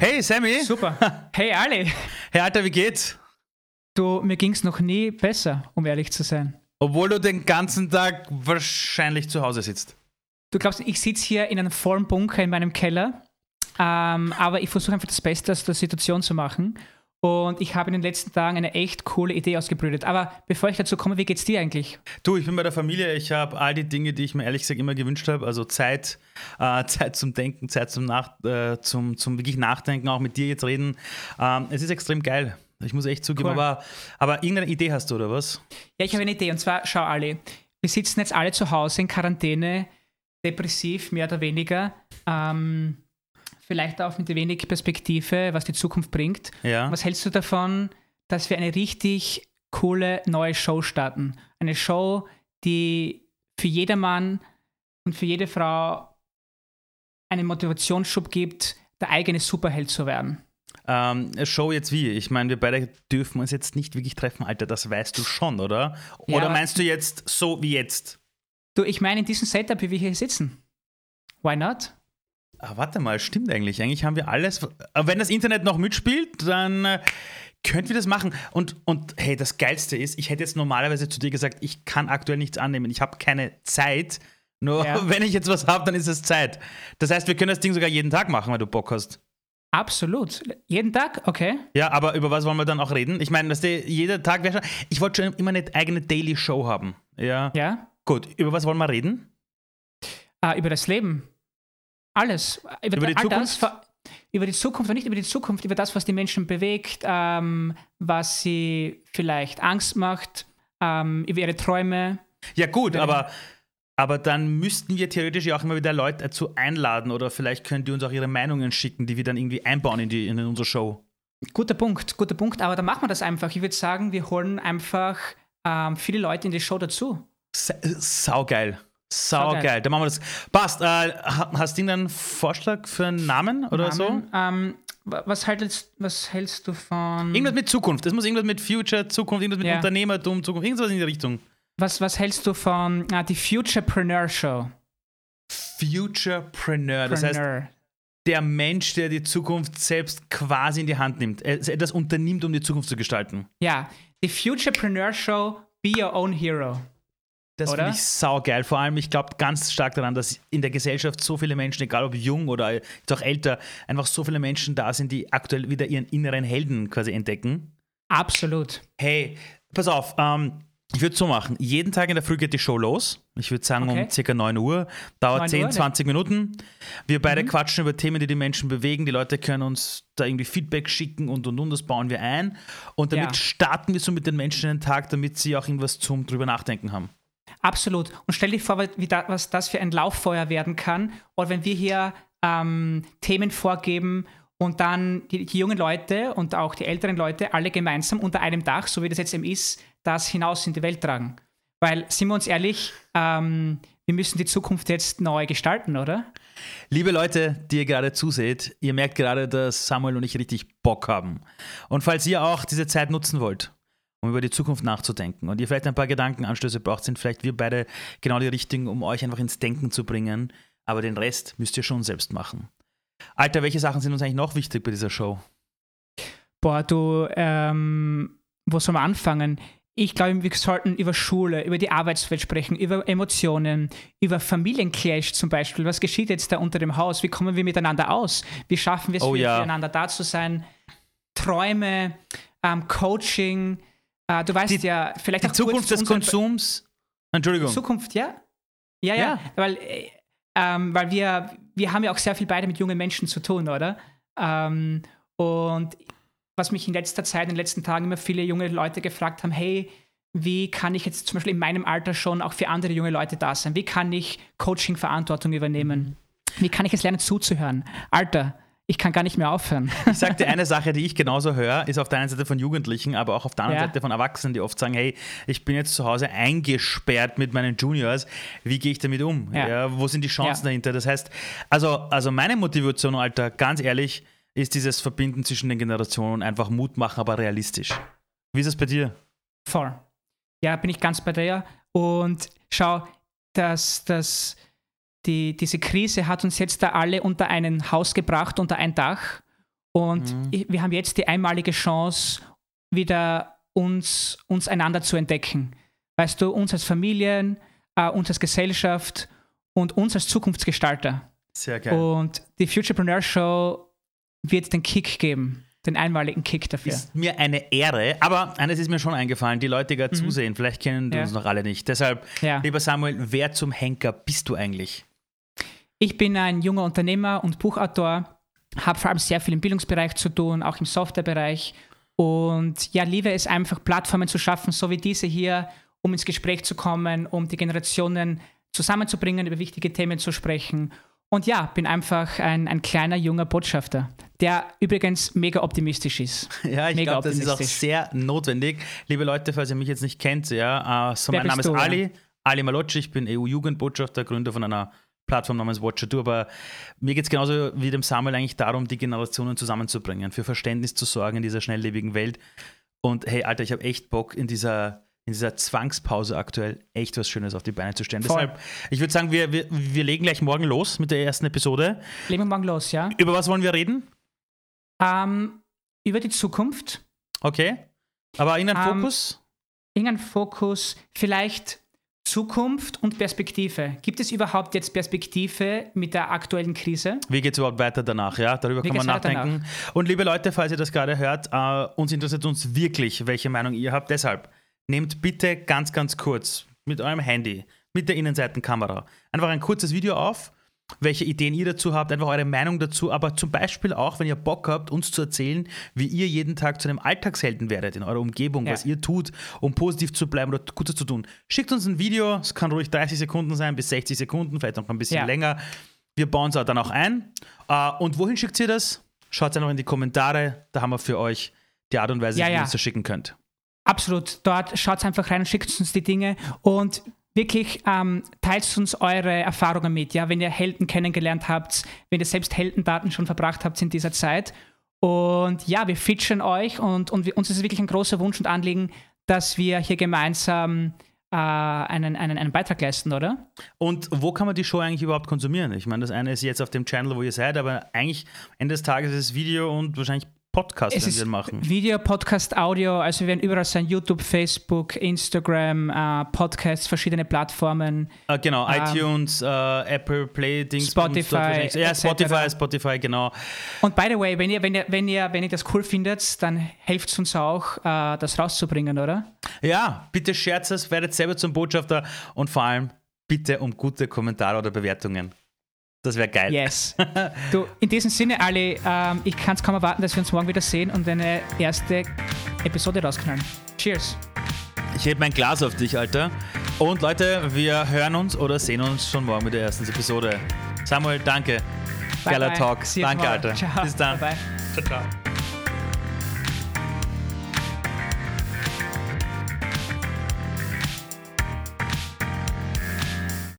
Hey Sammy! Super. Hey Ali! Hey Alter, wie geht's? Du, mir ging's noch nie besser, um ehrlich zu sein. Obwohl du den ganzen Tag wahrscheinlich zu Hause sitzt. Du glaubst, ich sitze hier in einem vollen Bunker in meinem Keller, ähm, aber ich versuche einfach das Beste aus der Situation zu machen. Und ich habe in den letzten Tagen eine echt coole Idee ausgebrütet. Aber bevor ich dazu komme, wie geht's dir eigentlich? Du, ich bin bei der Familie. Ich habe all die Dinge, die ich mir ehrlich gesagt immer gewünscht habe. Also Zeit, äh, Zeit zum Denken, Zeit zum, Nach äh, zum, zum wirklich Nachdenken, auch mit dir jetzt reden. Ähm, es ist extrem geil. Ich muss echt zugeben. Cool. Aber, aber irgendeine Idee hast du, oder was? Ja, ich habe eine Idee. Und zwar, schau alle. Wir sitzen jetzt alle zu Hause in Quarantäne, depressiv, mehr oder weniger. Ähm, vielleicht auch mit wenig Perspektive, was die Zukunft bringt. Ja. Was hältst du davon, dass wir eine richtig coole neue Show starten? Eine Show, die für jedermann und für jede Frau einen Motivationsschub gibt, der eigene Superheld zu werden. Ähm, Show jetzt wie? Ich meine, wir beide dürfen uns jetzt nicht wirklich treffen, Alter, das weißt du schon, oder? Oder ja, meinst du jetzt so wie jetzt? Du, ich meine in diesem Setup, wie wir hier sitzen. Why not? Ah, warte mal, stimmt eigentlich. Eigentlich haben wir alles. Wenn das Internet noch mitspielt, dann äh, könnten wir das machen. Und, und hey, das Geilste ist, ich hätte jetzt normalerweise zu dir gesagt, ich kann aktuell nichts annehmen. Ich habe keine Zeit. Nur ja. wenn ich jetzt was habe, dann ist es Zeit. Das heißt, wir können das Ding sogar jeden Tag machen, wenn du Bock hast. Absolut. Jeden Tag? Okay. Ja, aber über was wollen wir dann auch reden? Ich meine, dass jeder Tag wäre schon. Ich wollte schon immer eine eigene Daily Show haben. Ja. Ja. Gut, über was wollen wir reden? Uh, über das Leben. Alles. Über, über die Zukunft? Das, über die Zukunft und nicht über die Zukunft, über das, was die Menschen bewegt, ähm, was sie vielleicht Angst macht, ähm, über ihre Träume. Ja, gut, aber, aber dann müssten wir theoretisch ja auch immer wieder Leute dazu einladen oder vielleicht können die uns auch ihre Meinungen schicken, die wir dann irgendwie einbauen in, die, in unsere Show. Guter Punkt, guter Punkt, aber dann machen wir das einfach. Ich würde sagen, wir holen einfach ähm, viele Leute in die Show dazu. Saugeil. Saugeil. geil. Dann machen wir das. Passt. Äh, hast du irgendeinen Vorschlag für einen Namen oder Namen? so? Ähm, was, hältst, was hältst du von. Irgendwas mit Zukunft. Es muss irgendwas mit Future, Zukunft, irgendwas mit ja. Unternehmertum, Zukunft, irgendwas in die Richtung. Was, was hältst du von ah, die Futurepreneur Show? Futurepreneur. Das heißt, der Mensch, der die Zukunft selbst quasi in die Hand nimmt. Etwas unternimmt, um die Zukunft zu gestalten. Ja, die Futurepreneur Show, Be Your Own Hero. Das finde ich saugeil. Vor allem, ich glaube ganz stark daran, dass in der Gesellschaft so viele Menschen, egal ob jung oder auch älter, einfach so viele Menschen da sind, die aktuell wieder ihren inneren Helden quasi entdecken. Absolut. Hey, pass auf, ähm, ich würde so machen. Jeden Tag in der Früh geht die Show los. Ich würde sagen okay. um circa 9 Uhr. Dauert 9 10, Uhr, 20 ja. Minuten. Wir beide mhm. quatschen über Themen, die die Menschen bewegen. Die Leute können uns da irgendwie Feedback schicken und und und. Das bauen wir ein. Und damit ja. starten wir so mit den Menschen den Tag, damit sie auch irgendwas zum drüber nachdenken haben. Absolut. Und stell dir vor, da, was das für ein Lauffeuer werden kann. Oder wenn wir hier ähm, Themen vorgeben und dann die, die, jungen Leute und auch die älteren Leute alle gemeinsam unter einem Dach, so wie das jetzt eben ist, das hinaus in die Welt tragen. Weil, sind wir uns ehrlich, ähm, wir müssen die Zukunft jetzt neu gestalten, oder? Liebe Leute, die ihr gerade zuseht, ihr merkt gerade, dass Samuel und ich richtig Bock haben. Und falls ihr auch diese Zeit nutzen wollt, um über die Zukunft nachzudenken und ihr vielleicht ein paar Gedankenanstöße braucht, sind vielleicht wir beide genau die richtigen, um euch einfach ins Denken zu bringen. Aber den Rest müsst ihr schon selbst machen. Alter, welche Sachen sind uns eigentlich noch wichtig bei dieser Show? Boah, du, ähm, wo soll man anfangen? Ich glaube, wir sollten über Schule, über die Arbeitswelt sprechen, über Emotionen, über Familienclash zum Beispiel. Was geschieht jetzt da unter dem Haus? Wie kommen wir miteinander aus? Wie schaffen wir es, oh, ja. füreinander da zu sein? Träume, ähm, Coaching, Uh, du weißt die, ja, vielleicht die Zukunft des Konsums. Entschuldigung. Zukunft, ja? Ja, ja. ja. Weil, äh, ähm, weil wir, wir haben ja auch sehr viel beide mit jungen Menschen zu tun, oder? Ähm, und was mich in letzter Zeit, in den letzten Tagen immer viele junge Leute gefragt haben, hey, wie kann ich jetzt zum Beispiel in meinem Alter schon auch für andere junge Leute da sein? Wie kann ich Coaching-Verantwortung übernehmen? Wie kann ich jetzt lernen zuzuhören? Alter, ich kann gar nicht mehr aufhören. Ich dir eine Sache, die ich genauso höre, ist auf der einen Seite von Jugendlichen, aber auch auf der anderen ja. Seite von Erwachsenen, die oft sagen, hey, ich bin jetzt zu Hause eingesperrt mit meinen Juniors, wie gehe ich damit um? Ja. Ja, wo sind die Chancen dahinter? Das heißt, also, also meine Motivation, Alter, ganz ehrlich, ist dieses Verbinden zwischen den Generationen, einfach Mut machen, aber realistisch. Wie ist es bei dir? Voll. Ja, bin ich ganz bei dir. Und schau, dass das die, diese Krise hat uns jetzt da alle unter ein Haus gebracht, unter ein Dach. Und mhm. wir haben jetzt die einmalige Chance, wieder uns, uns einander zu entdecken. Weißt du, uns als Familien, äh, uns als Gesellschaft und uns als Zukunftsgestalter. Sehr geil. Und die Futurepreneur Show wird den Kick geben den einmaligen Kick dafür. Ist mir eine Ehre. Aber eines ist mir schon eingefallen, die Leute, die mhm. zusehen, vielleicht kennen ja. uns noch alle nicht. Deshalb, ja. lieber Samuel, wer zum Henker bist du eigentlich? Ich bin ein junger Unternehmer und Buchautor, habe vor allem sehr viel im Bildungsbereich zu tun, auch im Softwarebereich. Und ja, liebe es einfach, Plattformen zu schaffen, so wie diese hier, um ins Gespräch zu kommen, um die Generationen zusammenzubringen, über wichtige Themen zu sprechen. Und ja, bin einfach ein, ein kleiner junger Botschafter, der übrigens mega optimistisch ist. Ja, ich glaube, das ist auch sehr notwendig. Liebe Leute, falls ihr mich jetzt nicht kennt, ja, uh, so mein Name ist Ali? Ali Malocci, ich bin EU-Jugendbotschafter, Gründer von einer Plattform namens Watcher Do, aber mir geht es genauso wie dem Samuel eigentlich darum, die Generationen zusammenzubringen, für Verständnis zu sorgen in dieser schnelllebigen Welt. Und hey, Alter, ich habe echt Bock in dieser in dieser Zwangspause aktuell echt was Schönes auf die Beine zu stellen. Voll. Deshalb, ich würde sagen, wir, wir, wir legen gleich morgen los mit der ersten Episode. Legen wir morgen los, ja. Über was wollen wir reden? Ähm, über die Zukunft. Okay. Aber irgendein ähm, Fokus? Irgendein Fokus, vielleicht Zukunft und Perspektive. Gibt es überhaupt jetzt Perspektive mit der aktuellen Krise? Wie geht es überhaupt weiter danach? Ja, darüber Wie kann man nachdenken. Danach? Und liebe Leute, falls ihr das gerade hört, uh, uns interessiert uns wirklich, welche Meinung ihr habt. Deshalb nehmt bitte ganz, ganz kurz mit eurem Handy, mit der Innenseitenkamera, einfach ein kurzes Video auf welche Ideen ihr dazu habt, einfach eure Meinung dazu, aber zum Beispiel auch, wenn ihr Bock habt, uns zu erzählen, wie ihr jeden Tag zu einem Alltagshelden werdet in eurer Umgebung, ja. was ihr tut, um positiv zu bleiben oder Gutes zu tun. Schickt uns ein Video, es kann ruhig 30 Sekunden sein, bis 60 Sekunden, vielleicht noch ein bisschen ja. länger. Wir bauen es dann auch ein. Uh, und wohin schickt ihr das? Schaut einfach in die Kommentare, da haben wir für euch die Art und Weise, ja, wie ihr es schicken könnt. Absolut, dort schaut einfach rein und schickt uns die Dinge. Und wirklich ähm, teilt uns eure Erfahrungen mit, ja, wenn ihr Helden kennengelernt habt, wenn ihr selbst Heldendaten schon verbracht habt in dieser Zeit. Und ja, wir featuren euch und, und wir, uns ist wirklich ein großer Wunsch und Anliegen, dass wir hier gemeinsam äh, einen, einen, einen Beitrag leisten, oder? Und wo kann man die Show eigentlich überhaupt konsumieren? Ich meine, das eine ist jetzt auf dem Channel, wo ihr seid, aber eigentlich Ende des Tages ist es Video und wahrscheinlich Podcast, es wir machen. Video, Podcast, Audio, also wir werden überall sein, YouTube, Facebook, Instagram, äh, Podcasts, verschiedene Plattformen. Äh, genau, ähm, iTunes, äh, Apple Play, Dings, Spotify. Ja, Spotify, Spotify, genau. Und by the way, wenn ihr, wenn ihr, wenn ihr, wenn ihr das cool findet, dann helft es uns auch, äh, das rauszubringen, oder? Ja, bitte scherzt es, werdet selber zum Botschafter und vor allem bitte um gute Kommentare oder Bewertungen. Das wäre geil. Yes. Du, in diesem Sinne, Ali, ähm, ich kann es kaum erwarten, dass wir uns morgen wieder sehen und eine erste Episode rausknallen. Cheers. Ich hebe mein Glas auf dich, Alter. Und Leute, wir hören uns oder sehen uns schon morgen mit der ersten Episode. Samuel, danke. Bye Geiler bye. Talk. Danke, Alter. Ciao. Bis dann. Bye bye. Ciao, ciao.